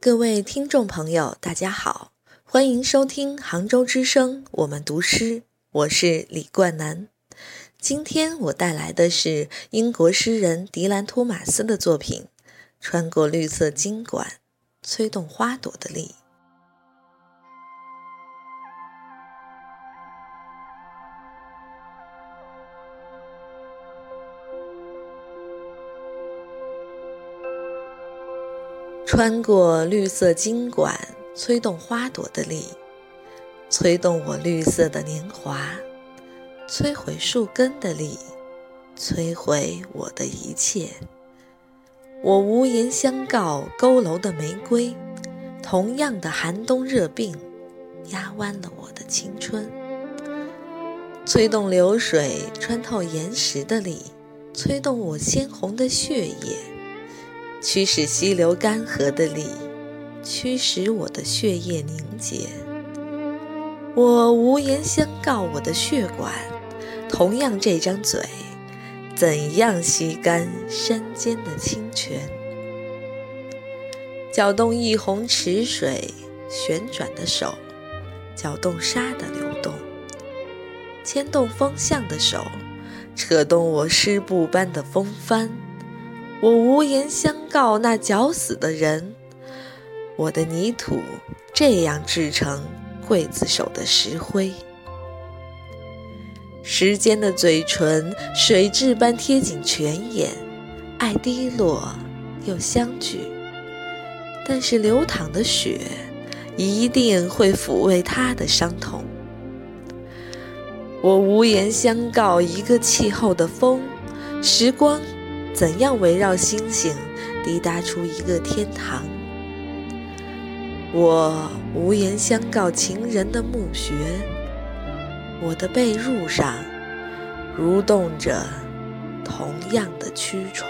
各位听众朋友，大家好，欢迎收听杭州之声，我们读诗，我是李冠南。今天我带来的是英国诗人迪兰·托马斯的作品《穿过绿色金管，吹动花朵的力》。穿过绿色金管，吹动花朵的力，吹动我绿色的年华，摧毁树根的力，摧毁我的一切。我无言相告，佝偻的玫瑰，同样的寒冬热病，压弯了我的青春。吹动流水穿透岩石的力，吹动我鲜红的血液。驱使溪流干涸的力，驱使我的血液凝结。我无言相告，我的血管，同样这张嘴，怎样吸干山间的清泉？搅动一泓池水旋转的手，搅动沙的流动，牵动风向的手，扯动我湿布般的风帆。我无言相告那绞死的人，我的泥土这样制成刽子手的石灰。时间的嘴唇水蛭般贴紧泉眼，爱滴落又相聚，但是流淌的血一定会抚慰他的伤痛。我无言相告一个气候的风，时光。怎样围绕星星滴答出一个天堂？我无言相告情人的墓穴，我的被褥上蠕动着同样的蛆虫。